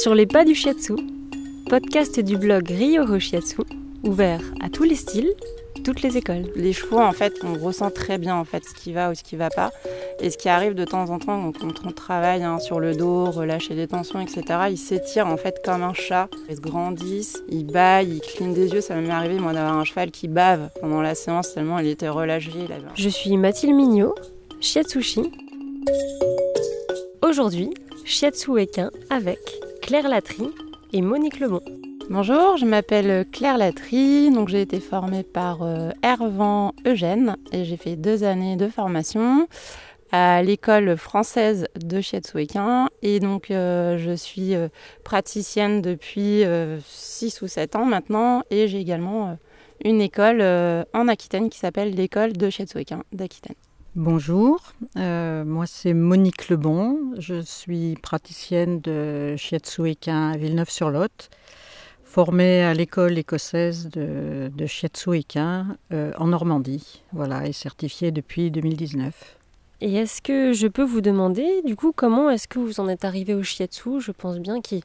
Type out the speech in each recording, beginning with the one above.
Sur les pas du shiatsu, podcast du blog Ryo Shiatsu, ouvert à tous les styles, toutes les écoles. Les chevaux, en fait, on ressent très bien en fait ce qui va ou ce qui va pas. Et ce qui arrive de temps en temps, quand on travaille hein, sur le dos, relâcher des tensions, etc., ils s'étirent en fait comme un chat. Ils se grandissent, ils baillent, ils clignent des yeux. Ça m'est arrivé moi d'avoir un cheval qui bave pendant la séance tellement il était relâché. Je suis Mathilde Mignot, Shiatsushi. Aujourd'hui, Shiatsu Equin avec Claire Latry et Monique Lebon. Bonjour, je m'appelle Claire Latry, donc j'ai été formée par euh, Hervan Eugène et j'ai fait deux années de formation à l'école française de Shiatsu Equin et donc euh, je suis euh, praticienne depuis 6 ou 7 ans maintenant et j'ai également une école en Aquitaine qui s'appelle l'école de Shiatsu Equin d'Aquitaine. Bonjour, moi c'est Monique Lebon, je suis praticienne de Shiatsu Equin à Villeneuve-sur-Lot formée à l'école écossaise de, de Shiatsu euh, en Normandie, voilà, et certifiée depuis 2019. Et est-ce que je peux vous demander, du coup, comment est-ce que vous en êtes arrivé au shiatsu? Je pense bien qu'il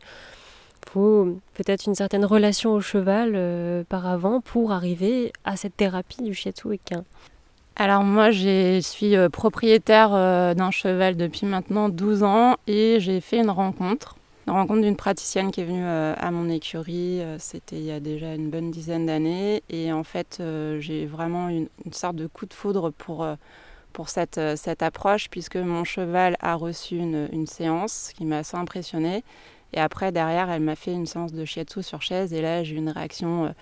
faut peut-être une certaine relation au cheval euh, par avant pour arriver à cette thérapie du shiatsu équin. Alors moi, je suis euh, propriétaire d'un cheval depuis maintenant 12 ans et j'ai fait une rencontre la rencontre d'une praticienne qui est venue euh, à mon écurie, euh, c'était il y a déjà une bonne dizaine d'années. Et en fait, euh, j'ai vraiment une, une, sorte de coup de foudre pour, pour cette, cette approche, puisque mon cheval a reçu une, une séance qui m'a assez impressionnée. Et après, derrière, elle m'a fait une séance de shiatsu sur chaise. Et là, j'ai eu une réaction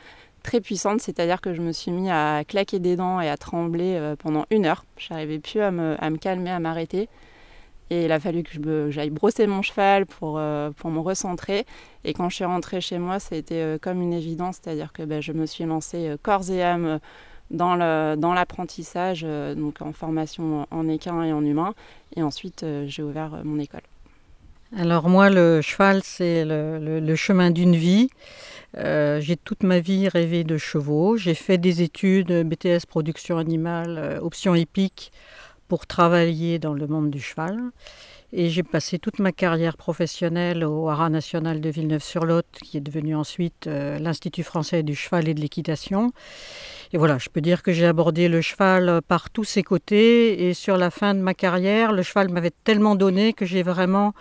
très puissante, c'est-à-dire que je me suis mis à claquer des dents et à trembler pendant une heure. Je n'arrivais plus à me, calmer, à m'arrêter. Et il a fallu que j'aille brosser mon cheval pour, euh, pour me recentrer. Et quand je suis rentrée chez moi, été euh, comme une évidence, c'est-à-dire que ben, je me suis lancée euh, corps et âme dans l'apprentissage, dans donc en formation en équin et en humain. Et ensuite, j'ai ouvert mon école. Alors moi, le cheval, c'est le, chemin d'une vie. Euh, j'ai toute ma vie rêvé de chevaux. J'ai fait des études BTS production animale, option épique pour travailler dans le monde du cheval. Et j'ai passé toute ma carrière professionnelle au Haras national de Villeneuve-sur-Lot, qui est devenu ensuite euh, l'Institut français du cheval et de l'équitation. Et voilà, je peux dire que j'ai abordé le cheval par tous ses côtés. Et sur la fin de ma carrière, le cheval m'avait tellement donné que j'ai vraiment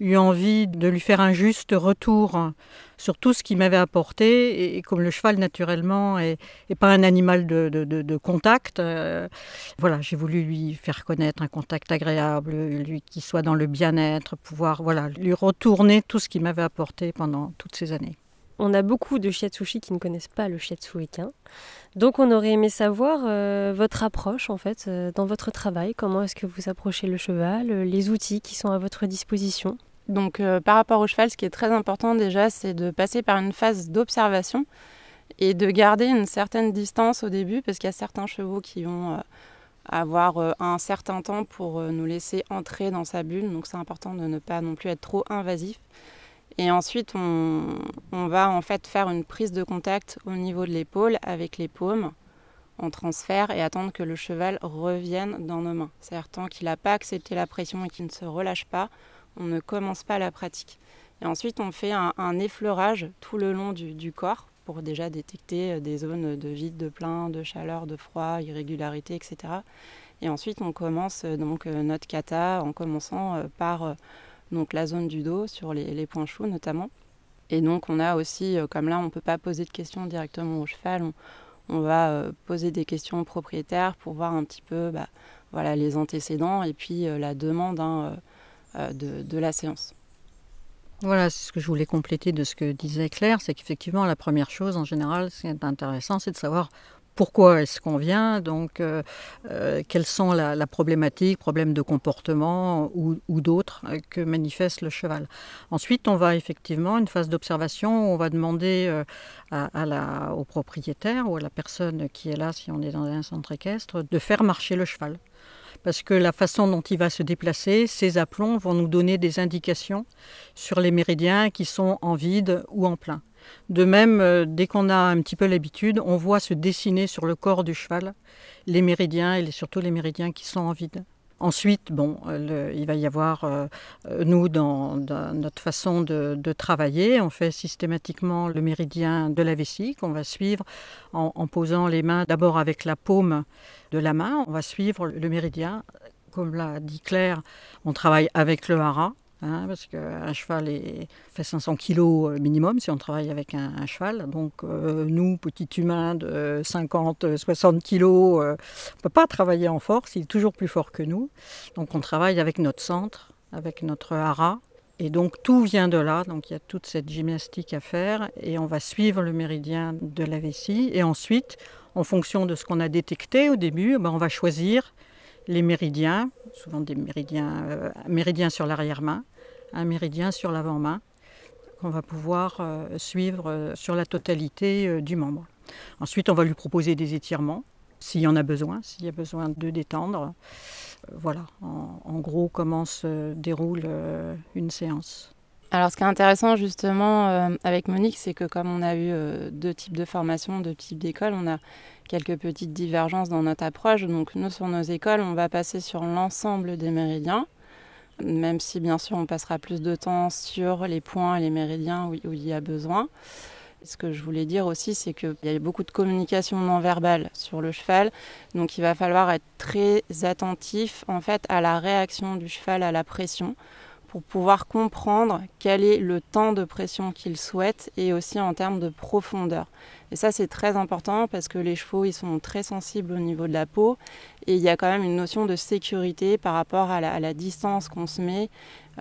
eu envie de lui faire un juste retour sur tout ce qu'il m'avait apporté. Et, comme le cheval, naturellement, est, pas un animal de, contact, euh, voilà, j'ai voulu lui faire connaître un contact agréable, lui qui soit dans le bien-être, pouvoir voilà, lui retourner tout ce qu'il m'avait apporté pendant toutes ces années. On a beaucoup de shiatsushi qui ne connaissent pas le shiatsu équin. Donc on aurait aimé savoir euh, votre approche en fait euh, dans votre travail, comment est-ce que vous approchez le cheval, les outils qui sont à votre disposition? Donc euh, par rapport au cheval, ce qui est très important déjà, c'est de passer par une phase d'observation et de garder une certaine distance au début, parce qu'il y a certains chevaux qui vont euh, avoir euh, un certain temps pour nous laisser entrer dans sa bulle, donc c'est important de ne pas non plus être trop invasif. Et ensuite, on, va en fait faire une prise de contact au niveau de l'épaule avec les paumes en transfert et attendre que le cheval revienne dans nos mains. C'est-à-dire tant qu'il n'a pas accepté la pression et qu'il ne se relâche pas, on ne commence pas la pratique. Et ensuite, on fait un, effleurage tout le long du, corps pour déjà détecter euh, des zones de vide, de plein, de chaleur, de froid, irrégularité, etc. Et ensuite, on commence euh, donc euh, notre kata en commençant par donc la zone du dos sur les, points chauds notamment. Et donc, on a aussi, comme là, on ne peut pas poser de questions directement au cheval, on, va poser des questions propriétaires pour voir un petit peu bah, voilà, les antécédents et puis la demande. Hein, euh, de, la séance. Voilà, c'est ce que je voulais compléter de ce que disait Claire, c'est qu'effectivement, la première chose en général, ce qui est intéressant, c'est de savoir pourquoi est-ce qu'on vient, donc euh, euh, quelles sont la, problématique, problèmes de comportement ou, d'autres que manifeste le cheval. Ensuite, on va effectivement, une phase d'observation, on va demander au propriétaire ou à la personne qui est là, si on est dans un centre équestre, de faire marcher le cheval parce que la façon dont il va se déplacer, ces aplombs vont nous donner des indications sur les méridiens qui sont en vide ou en plein. De même, euh, dès qu'on a un petit peu l'habitude, on voit se dessiner sur le corps du cheval les méridiens et surtout les méridiens qui sont en vide. Ensuite, bon, il va y avoir, euh, nous, dans, notre façon de, travailler, on fait systématiquement le méridien de la vessie qu'on va suivre en, posant les mains d'abord avec la paume de la main. On va suivre le méridien. Comme l'a dit Claire, on travaille avec le hara. Hein, parce qu'un cheval fait 500 kg euh, minimum si on travaille avec un, cheval. Donc euh, nous, petits humains de 50, 60 kg, on ne peut pas travailler en force, il est toujours plus fort que nous. Donc on travaille avec notre centre, avec notre hara. Et donc tout vient de là, donc il y a toute cette gymnastique à faire et on va suivre le méridien de la vessie. Et ensuite, en fonction de ce qu'on a détecté au début, ben, on va choisir les méridiens, souvent des méridiens, euh, méridiens sur l'arrière-main, un méridien sur l'avant-main, qu'on va pouvoir euh, suivre euh, sur la totalité du membre. Ensuite, on va lui proposer des étirements, s'il y en a besoin, s'il y a besoin de détendre. voilà, en, gros, comment se déroule une séance. Alors, ce qui est intéressant justement avec Monique, c'est que comme on a eu deux types de formations, deux types d'écoles, on a quelques petites divergences dans notre approche. Donc nous, sur nos écoles, on va passer sur l'ensemble des méridiens, même si bien sûr on passera plus de temps sur les points et les méridiens où, il y a besoin. Ce que je voulais dire aussi, c'est qu'il y a beaucoup de communication non verbale sur le cheval, donc il va falloir être très attentif en fait à la réaction du cheval à la pression pour pouvoir comprendre quel est le temps de pression qu'il souhaite et aussi en termes de profondeur. Et ça, c'est très important parce que les chevaux, ils sont très sensibles au niveau de la peau. Et il y a quand même une notion de sécurité par rapport à la, distance qu'on se met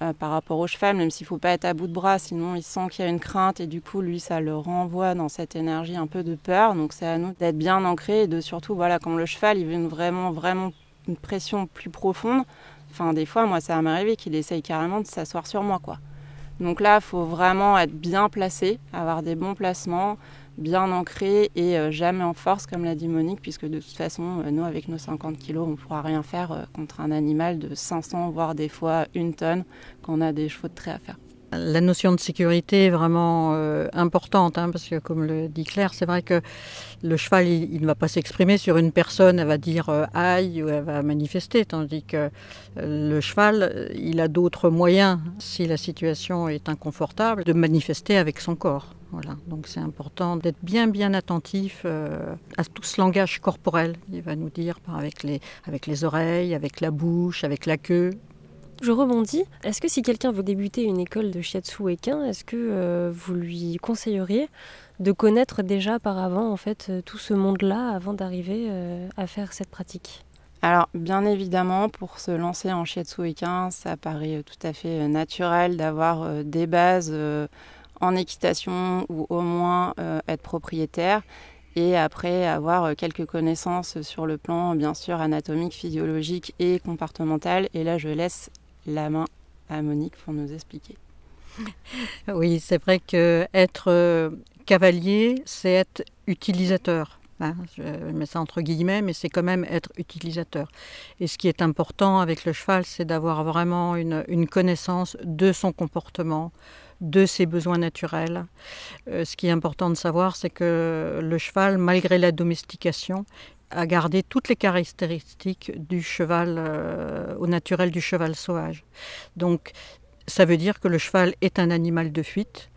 euh, par rapport au cheval, même s'il ne faut pas être à bout de bras, sinon il sent qu'il y a une crainte et du coup, lui, ça le renvoie dans cette énergie un peu de peur. Donc c'est à nous d'être bien ancré et de surtout, voilà, comme le cheval, il veut vraiment, vraiment une pression plus profonde. Enfin, des fois, moi, ça m'est arrivé qu'il essaye carrément de s'asseoir sur moi, quoi. Donc là, il faut vraiment être bien placé, avoir des bons placements, bien ancré et euh, jamais en force, comme l'a dit Monique, puisque de toute façon, euh, nous, avec nos 50 kilos, on ne pourra rien faire euh, contre un animal de 500, voire des fois une tonne, qu'on a des chevaux de trait à faire. La notion de sécurité est vraiment importante, hein, parce que comme le dit Claire, c'est vrai que le cheval, il, ne va pas s'exprimer sur une personne, elle va dire aïe ou elle va manifester, tandis que le cheval, il a d'autres moyens, si la situation est inconfortable, de manifester avec son corps. Voilà, donc c'est important d'être bien bien attentif euh, à tout ce langage corporel. Il va nous dire avec les, avec les oreilles, avec la bouche, avec la queue. Je rebondis. Est-ce que si quelqu'un veut débuter une école de shiatsu équin, est-ce que euh, vous lui conseilleriez de connaître déjà par avant en fait euh, tout ce monde-là avant d'arriver à faire cette pratique? Alors, bien évidemment, pour se lancer en shiatsu équin, ça paraît tout à fait naturel d'avoir des bases en équitation ou au moins euh, être propriétaire et après avoir euh, quelques connaissances sur le plan bien sûr anatomique, physiologique et comportemental. Et là, je laisse la main à Monique pour nous expliquer. Oui, c'est vrai que être euh, cavalier, c'est être utilisateur. Hein. je mets ça entre guillemets, mais c'est quand même être utilisateur. Et ce qui est important avec le cheval, c'est d'avoir vraiment une connaissance de son comportement, de ses besoins naturels. Euh, ce qui est important de savoir, c'est que le cheval, malgré la domestication, a gardé toutes les caractéristiques du cheval, euh, au naturel du cheval sauvage. Donc, ça veut dire que le cheval est un animal de fuite.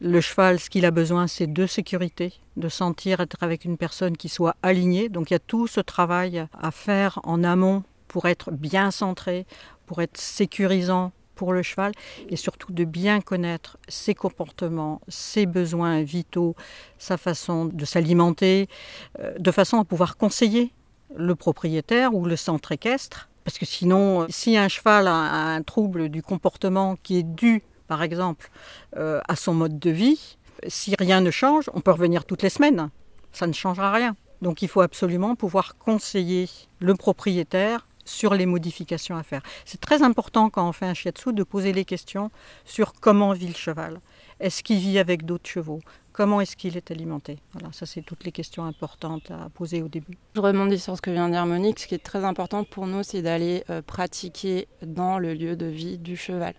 Le cheval, ce qu'il a besoin, c'est de sécurité, de sentir être avec une personne qui soit alignée. Donc il y a tout ce travail à faire en amont pour être bien centré, pour être sécurisant, pour le cheval et surtout de bien connaître ses comportements, ses besoins vitaux, sa façon de s'alimenter, euh, de façon à pouvoir conseiller le propriétaire ou le centre équestre. Parce que sinon, si un cheval a un trouble du comportement qui est dû, par exemple, euh, à son mode de vie, si rien ne change, on peut revenir toutes les semaines. Ça ne changera rien. Donc il faut absolument pouvoir conseiller le propriétaire sur les modifications à faire. C'est très important quand on fait un shiatsu de poser les questions sur comment vit le cheval. Est-ce qu'il vit avec d'autres chevaux? Comment est-ce qu'il est alimenté? Voilà, ça c'est toutes les questions importantes à poser au début. Je rebondis sur ce que vient de dire Monique. Ce qui est très important pour nous, c'est d'aller euh, pratiquer dans le lieu de vie du cheval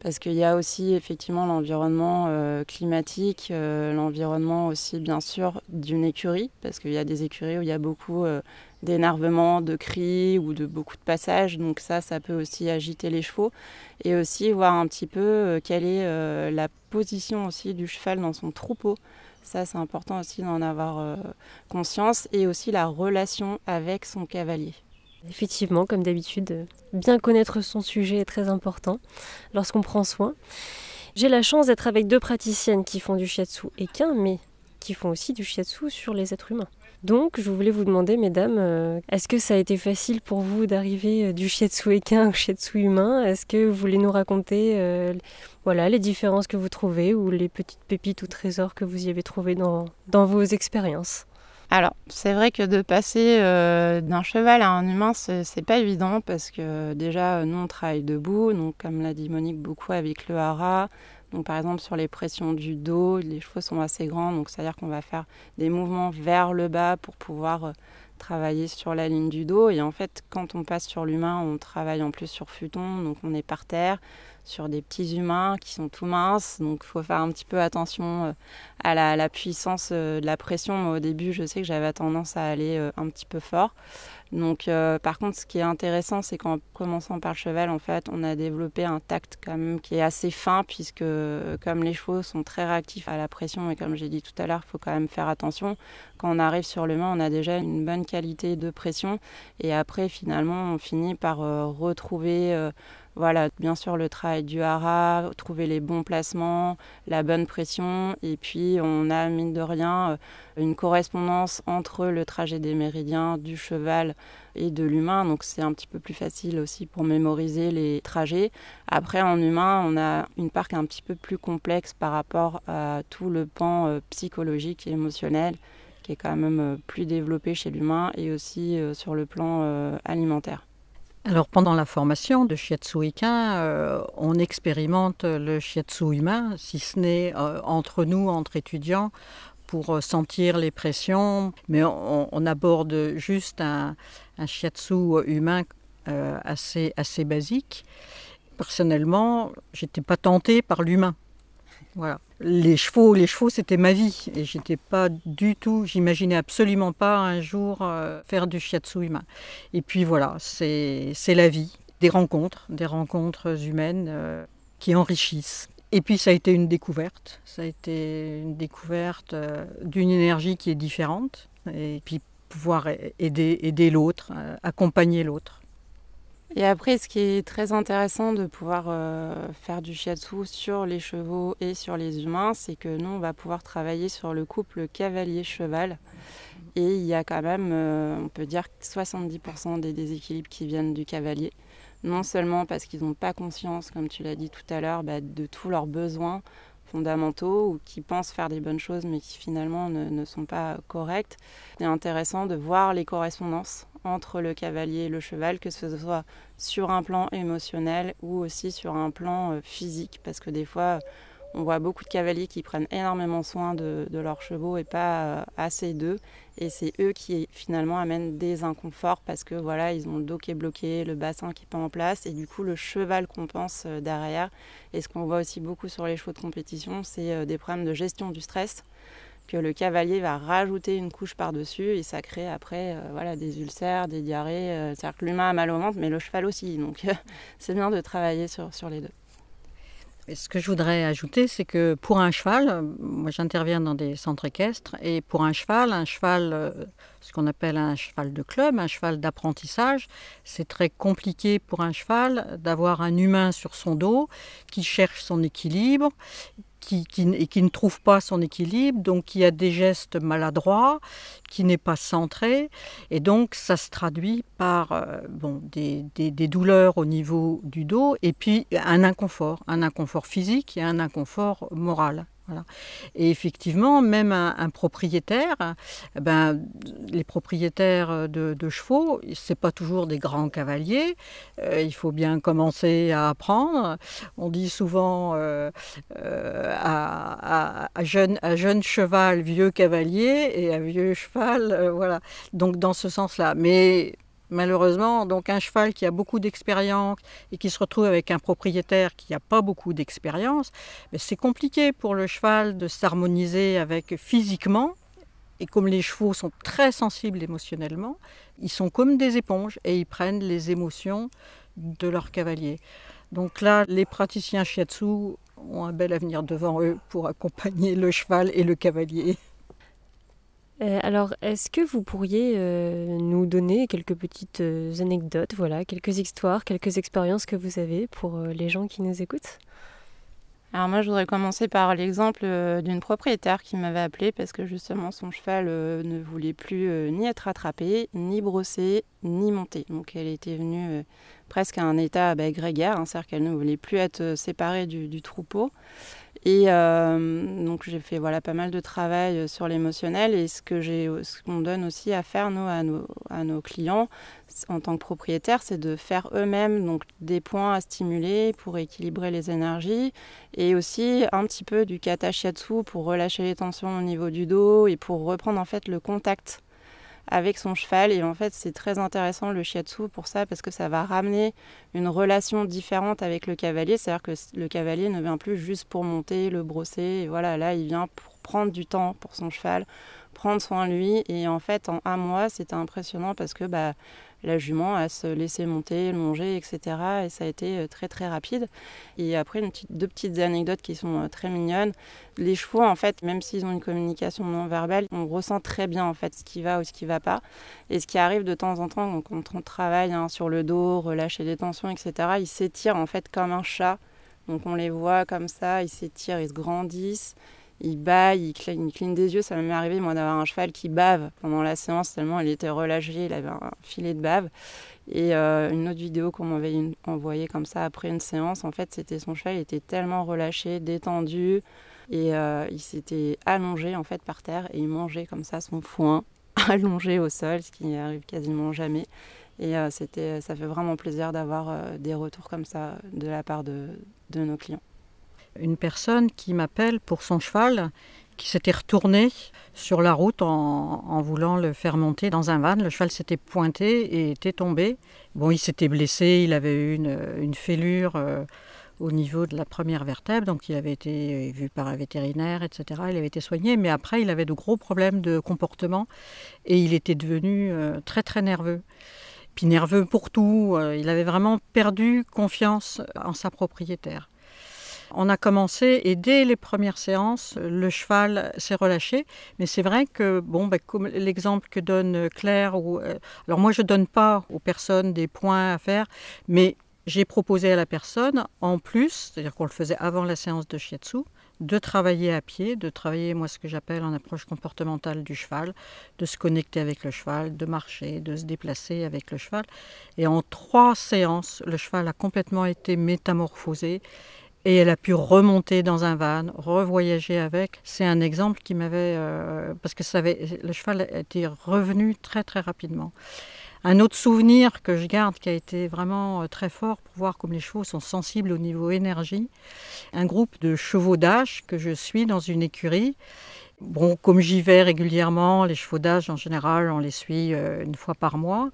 parce qu'il y a aussi effectivement l'environnement euh, climatique, euh, l'environnement aussi bien sûr d'une écurie, parce qu'il y a des écuries où il y a beaucoup d'énervement, de cris ou de beaucoup de passages. Donc ça, ça peut aussi agiter les chevaux. Et aussi voir un petit peu quelle est la position aussi du cheval dans son troupeau. Ça, c'est important aussi d'en avoir conscience. Et aussi la relation avec son cavalier. Effectivement, comme d'habitude, bien connaître son sujet est très important lorsqu'on prend soin. J'ai la chance d'être avec deux praticiennes qui font du shiatsu équin, mais qui font aussi du shiatsu sur les êtres humains. Donc, je voulais vous demander, mesdames, euh, est-ce que ça a été facile pour vous d'arriver euh, du shiatsu équin au shiatsu humain? Est-ce que vous voulez nous raconter euh, voilà, les différences que vous trouvez ou les petites pépites ou trésors que vous y avez trouvés dans vos expériences? Alors, c'est vrai que de passer d'un cheval à un humain, c'est pas évident parce que déjà, nous, on travaille debout, donc comme l'a dit Monique, beaucoup avec le hara, donc par exemple sur les pressions du dos, les chevaux sont assez grands, donc c'est-à-dire qu'on va faire des mouvements vers le bas pour pouvoir euh, travailler sur la ligne du dos. Et en fait, quand on passe sur l'humain, on travaille en plus sur futon, donc on est par terre sur des petits humains qui sont tout minces. Donc il faut faire un petit peu attention euh, à la, puissance euh, de la pression. Au début, je sais que j'avais tendance à aller un petit peu fort. Donc, euh, par contre, ce qui est intéressant, c'est qu'en commençant par le cheval, en fait, on a développé un tact quand même qui est assez fin, puisque comme les chevaux sont très réactifs à la pression, et comme j'ai dit tout à l'heure, il faut quand même faire attention. Quand on arrive sur le main, on a déjà une bonne qualité de pression, et après, finalement, on finit par euh, retrouver euh, voilà, bien sûr le travail du hara, trouver les bons placements, la bonne pression, et puis on a mine de rien euh, une correspondance entre le trajet des méridiens du cheval et de l'humain, donc c'est un petit peu plus facile aussi pour mémoriser les trajets. Après en humain, on a une part un petit peu plus complexe par rapport à tout le pan euh, psychologique et émotionnel qui est quand même euh, plus développé chez l'humain et aussi sur le plan alimentaire. Alors pendant la formation de shiatsu Ikin, euh, on expérimente le shiatsu humain, si ce n'est euh, entre nous, entre étudiants, pour euh, sentir les pressions, mais on, aborde juste un, un shiatsu humain assez, assez basique. Personnellement, j'étais pas tentée par l'humain. Les chevaux, les chevaux, c'était ma vie et j'étais pas du tout, j'imaginais absolument pas un jour euh, faire du shiatsu humain. Et puis voilà, c'est la vie, des rencontres, des rencontres humaines euh, qui enrichissent. Et puis ça a été une découverte, ça a été une découverte euh, d'une énergie qui est différente et puis pouvoir aider, aider l'autre, accompagner l'autre. Et après, ce qui est très intéressant de pouvoir euh, faire du shiatsu sur les chevaux et sur les humains, c'est que nous, on va pouvoir travailler sur le couple cavalier-cheval. Et il y a quand même, euh, on peut dire, 70% des déséquilibres qui viennent du cavalier. Non seulement parce qu'ils n'ont pas conscience, comme tu l'as dit tout à l'heure, bah, de tous leurs besoins fondamentaux ou qui pensent faire des bonnes choses mais qui finalement ne, ne sont pas correctes. C'est intéressant de voir les correspondances entre le cavalier et le cheval, que ce soit sur un plan émotionnel ou aussi sur un plan euh, physique, parce que des fois, on voit beaucoup de cavaliers qui prennent énormément soin de, leurs chevaux et pas euh, assez d'eux. Et c'est eux qui finalement amènent des inconforts parce que voilà, ils ont le dos qui est bloqué, le bassin qui n'est pas en place. Et du coup, le cheval compense euh, derrière. Et ce qu'on voit aussi beaucoup sur les chevaux de compétition, c'est des problèmes de gestion du stress que le cavalier va rajouter une couche par-dessus et ça crée après euh, voilà, des ulcères, des diarrhées. Euh, c'est-à-dire que l'humain a mal au ventre, mais le cheval aussi. Donc c'est bien de travailler sur, sur les deux. Et ce que je voudrais ajouter, c'est que pour un cheval, moi j'interviens dans des centres équestres, et pour un cheval, un cheval, euh, ce qu'on appelle un cheval de club, un cheval d'apprentissage, c'est très compliqué pour un cheval d'avoir un humain sur son dos qui cherche son équilibre, qui, et qui ne trouve pas son équilibre, donc qui a des gestes maladroits, qui n'est pas centré, et donc ça se traduit par euh, bon, des, des, des, douleurs au niveau du dos, et puis un inconfort, un inconfort physique et un inconfort moral. Et effectivement, même un, propriétaire, eh ben, les propriétaires de, chevaux, c'est pas toujours des grands cavaliers. Euh, il faut bien commencer à apprendre. On dit souvent euh, euh, à, jeune, à jeune cheval, vieux cavalier, et à vieux cheval, voilà. Donc dans ce sens-là. Mais Malheureusement, donc un cheval qui a beaucoup d'expérience et qui se retrouve avec un propriétaire qui n'a pas beaucoup d'expérience, c'est compliqué pour le cheval de s'harmoniser avec physiquement Et comme les chevaux sont très sensibles émotionnellement, ils sont comme des éponges et ils prennent les émotions de leur cavalier. Donc là, les praticiens shiatsu ont un bel avenir devant eux pour accompagner le cheval et le cavalier. Euh, alors, est-ce que vous pourriez euh, nous donner quelques petites euh, anecdotes, voilà, quelques histoires, quelques expériences que vous avez pour les gens qui nous écoutent? Alors moi, je voudrais commencer par l'exemple d'une propriétaire qui m'avait appelé parce que justement son cheval ne voulait plus ni être attrapé, ni brossé, ni monter. Donc elle était venue presque à un état bah, grégaire, hein, c'est-à-dire qu'elle ne voulait plus être séparée du troupeau. Et euh, donc j'ai fait voilà pas mal de travail euh, sur l'émotionnel. Et ce que j'ai, ce qu'on donne aussi à faire nous à nos, à nos clients en tant que propriétaires, c'est de faire eux-mêmes donc des points à stimuler pour équilibrer les énergies et aussi un petit peu du kata shiatsu pour relâcher les tensions au niveau du dos et pour reprendre en fait le contact avec son cheval. Et en fait, c'est très intéressant le shiatsu pour ça, parce que ça va ramener une relation différente avec le cavalier. C'est-à-dire que le cavalier ne vient plus juste pour monter, le brosser. Et voilà, là, il vient pour prendre du temps pour son cheval, prendre soin de lui. Et en fait, en un mois, c'était impressionnant parce que bah, la jument à se laisser monter, longer, etc. Et ça a été euh, très très rapide. Et après, deux petites anecdotes qui sont euh, très mignonnes. Les chevaux, en fait, même s'ils ont une communication non verbale, on ressent très bien en fait ce qui va ou ce qui va pas. Et ce qui arrive de temps en temps, quand on travaille hein, sur le dos, relâcher les tensions, etc., ils s'étirent en fait comme un chat. Donc on les voit comme ça, ils s'étirent, ils se grandissent il baille, il cligne, des yeux. Ça m'est arrivé, moi, d'avoir un cheval qui bave pendant la séance, tellement il était relâché, il avait un filet de bave. Et euh, une autre vidéo qu'on m'avait envoyée comme ça après une séance, en fait, c'était son cheval, il était tellement relâché, détendu, et euh, il s'était allongé, en fait, par terre, et il mangeait comme ça son foin, allongé au sol, ce qui arrive quasiment jamais. Et euh, ça fait vraiment plaisir d'avoir des retours comme ça de la part de nos clients une personne qui m'appelle pour son cheval qui s'était retourné sur la route en, voulant le faire monter dans un van. Le cheval s'était pointé et était tombé. Bon, il s'était blessé, il avait eu une, fêlure euh, au niveau de la première vertèbre, donc il avait été vu par un vétérinaire, etc. Il avait été soigné, mais après il avait de gros problèmes de comportement et il était devenu euh, très très nerveux. Puis nerveux pour tout, euh, il avait vraiment perdu confiance en sa propriétaire. On a commencé et dès les premières séances, le cheval s'est relâché. Mais c'est vrai que, bon, ben, comme l'exemple que donne Claire, euh, alors moi je ne donne pas aux personnes des points à faire, mais j'ai proposé à la personne, en plus, c'est-à-dire qu'on le faisait avant la séance de shiatsu, de travailler à pied, de travailler, moi, ce que j'appelle en approche comportementale du cheval, de se connecter avec le cheval, de marcher, de se déplacer avec le cheval. Et en trois séances, le cheval a complètement été métamorphosé et elle a pu remonter dans un van, revoyager avec. C'est un exemple qui m'avait... Euh, parce que le cheval était revenu très très rapidement. Un autre souvenir que je garde qui a été vraiment euh, très fort pour voir comme les chevaux sont sensibles au niveau énergie, un groupe de chevaux d'âge que je suis dans une écurie Bon, comme j'y vais régulièrement, les chevaux d'âge en général, on les suit euh, une fois par mois.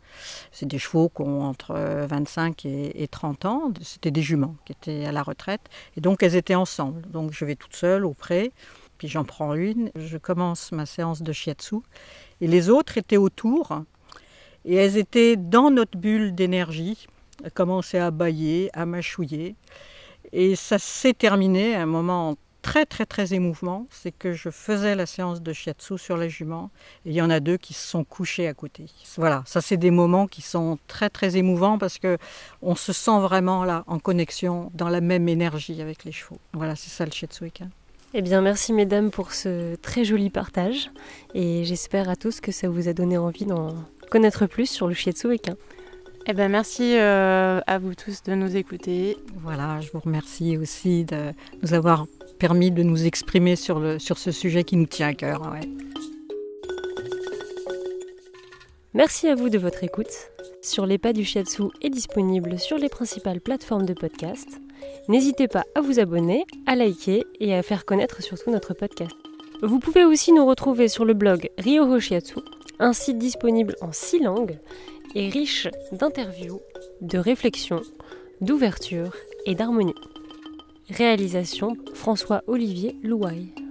C'est des chevaux qui ont entre 25 euh, et, 30 ans. C'était des juments qui étaient à la retraite. Et donc elles étaient ensemble. Donc je vais toute seule au pré, puis j'en prends une. Je commence ma séance de shiatsu. Et les autres étaient autour. Et elles étaient dans notre bulle d'énergie. Elles commençaient à bailler, à mâchouiller. Et ça s'est terminé à un moment très très très émouvant, c'est que je faisais la séance de shiatsu sur les juments et il y en a deux qui se sont couchés à côté. Voilà, ça c'est des moments qui sont très très émouvants parce que on se sent vraiment là en connexion, dans la même énergie avec les chevaux. Voilà, c'est ça le shiatsu equin. Eh bien, merci mesdames pour ce très joli partage et j'espère à tous que ça vous a donné envie d'en connaître plus sur le shiatsu equin. Eh ben merci euh, à vous tous de nous écouter. Voilà, je vous remercie aussi de nous avoir permis de nous exprimer sur, le, sur ce sujet qui nous tient à cœur. Merci à vous de votre écoute. Sur les pas du shiatsu est disponible sur les principales plateformes de podcast. N'hésitez pas à vous abonner, à liker et à faire connaître surtout notre podcast. Vous pouvez aussi nous retrouver sur le blog Ryoho Shiatsu, un site disponible en six langues et riche d'interviews, de réflexions, d'ouverture et d'harmonie. Réalisation François-Olivier Louaille.